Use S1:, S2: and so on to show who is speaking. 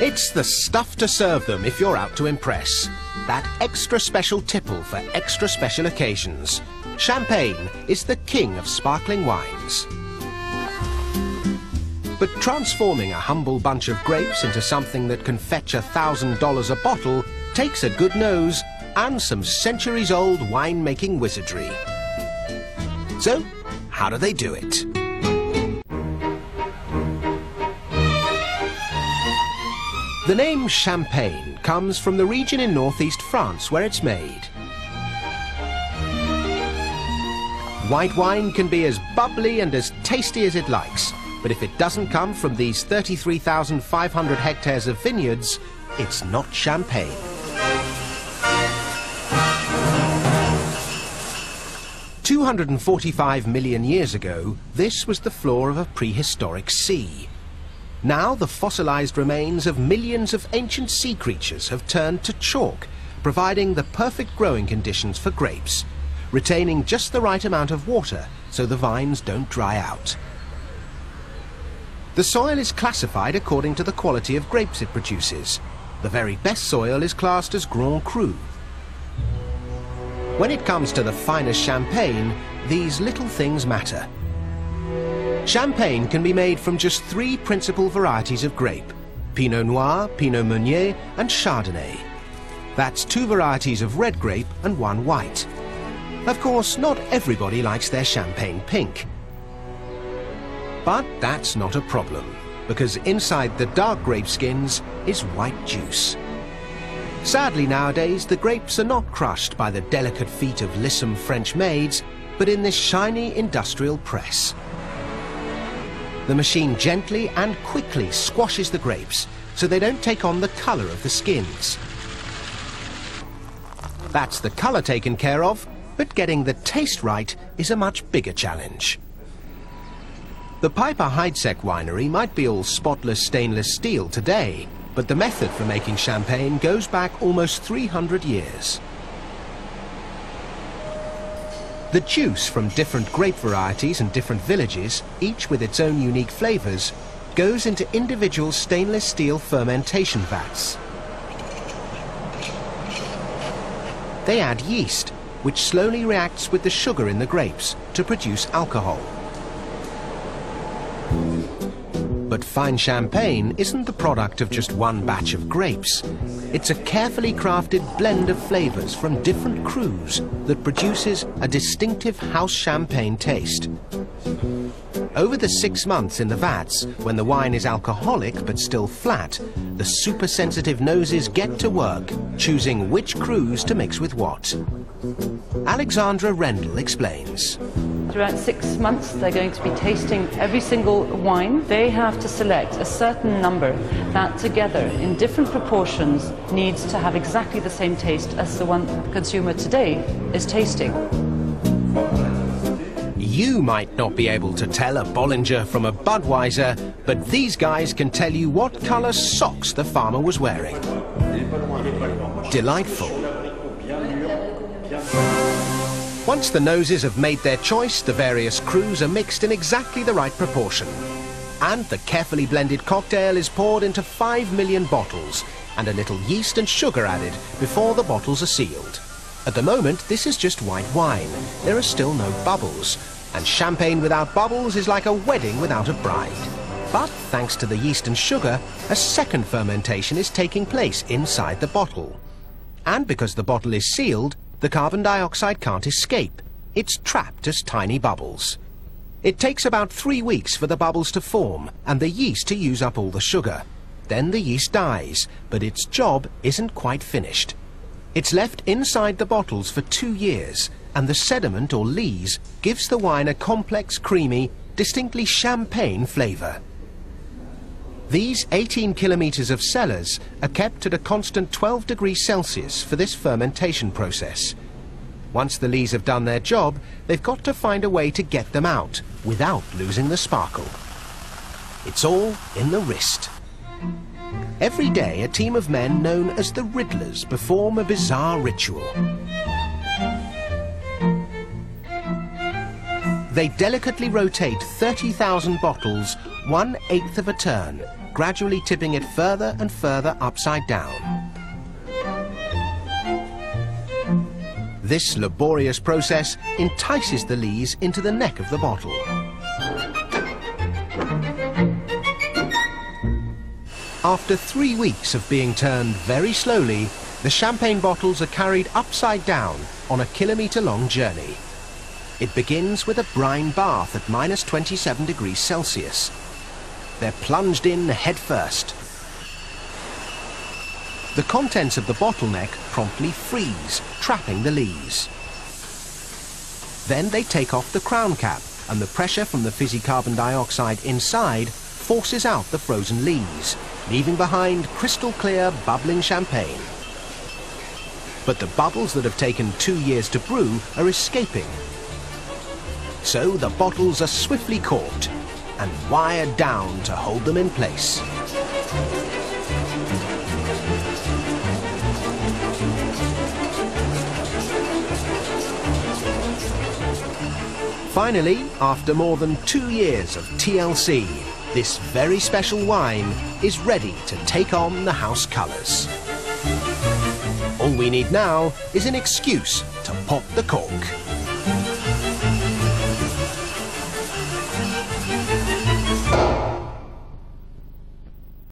S1: It's the stuff to serve them if you're out to impress. That extra special tipple for extra special occasions. Champagne is the king of sparkling wines. But transforming a humble bunch of grapes into something that can fetch a thousand dollars a bottle takes a good nose and some centuries-old winemaking wizardry. So, how do they do it? The name Champagne comes from the region in northeast France where it's made. White wine can be as bubbly and as tasty as it likes, but if it doesn't come from these 33,500 hectares of vineyards, it's not champagne. Two hundred and forty-five million years ago, this was the floor of a prehistoric sea. Now the fossilized remains of millions of ancient sea creatures have turned to chalk, providing the perfect growing conditions for grapes, retaining just the right amount of water so the vines don't dry out. The soil is classified according to the quality of grapes it produces. The very best soil is classed as Grand Cru. When it comes to the finest champagne, these little things matter. Champagne can be made from just three principal varieties of grape, Pinot Noir, Pinot Meunier and Chardonnay. That's two varieties of red grape and one white. Of course, not everybody likes their champagne pink. But that's not a problem, because inside the dark grape skins is white juice. Sadly nowadays, the grapes are not crushed by the delicate feet of lissom French maids, but in this shiny industrial press. The machine gently and quickly squashes the grapes so they don't take on the colour of the skins. That's the colour taken care of, but getting the taste right is a much bigger challenge. The Piper Heidsieck winery might be all spotless stainless steel today, but the method for making champagne goes back almost 300 years. The juice from different grape varieties and different villages, each with its own unique flavours, goes into individual stainless steel fermentation vats. They add yeast, which slowly reacts with the sugar in the grapes to produce alcohol. But fine champagne isn't the product of just one batch of grapes. It's a carefully crafted blend of flavours from different crus that produces a distinctive house champagne taste. Over the six months in the vats, when the wine is alcoholic but still flat, the super-sensitive noses get to work, choosing which crus to mix with what. Alexandra Rendell explains.
S2: Throughout six months, they're going to be tasting every single wine. They have to select a certain number that together, in different proportions, needs to have exactly the same taste as the one the consumer today is tasting.
S1: You might not be able to tell a Bollinger from a Budweiser, but these guys can tell you what colour socks the farmer was wearing. Delightful. Once the noses have made their choice, the various crus are mixed in exactly the right proportion. And the carefully blended cocktail is poured into 5 million bottles, and a little yeast and sugar added before the bottles are sealed. At the moment, this is just white wine. There are still no bubbles, and champagne without bubbles is like a wedding without a bride. But thanks to the yeast and sugar, a second fermentation is taking place inside the bottle. And because the bottle is sealed, the carbon dioxide can't escape. It's trapped as tiny bubbles. It takes about three weeks for the bubbles to form and the yeast to use up all the sugar. Then the yeast dies, but its job isn't quite finished. It's left inside the bottles for two years, and the sediment or lees gives the wine a complex, creamy, distinctly champagne flavour. These 18 kilometres of cellars are kept at a constant 12 degrees Celsius for this fermentation process. Once the lees have done their job, they've got to find a way to get them out without losing the sparkle. It's all in the wrist. Every day, a team of men known as the Riddlers perform a bizarre ritual. They delicately rotate 30,000 bottles one-eighth of a turn, gradually tipping it further and further upside down. This laborious process entices the lees into the neck of the bottle. After three weeks of being turned very slowly, the champagne bottles are carried upside down on a kilometre-long journey. It begins with a brine bath at minus 27 degrees Celsius. They're plunged in headfirst. The contents of the bottleneck promptly freeze, trapping the lees. Then they take off the crown cap and the pressure from the fizzy carbon dioxide inside forces out the frozen lees, leaving behind crystal clear, bubbling champagne. But the bubbles that have taken two years to brew are escaping. So the bottles are swiftly corked and wired down to hold them in place. Finally, after more than two years of TLC, this very special wine is ready to take on the house colours. All we need now is an excuse to pop the cork.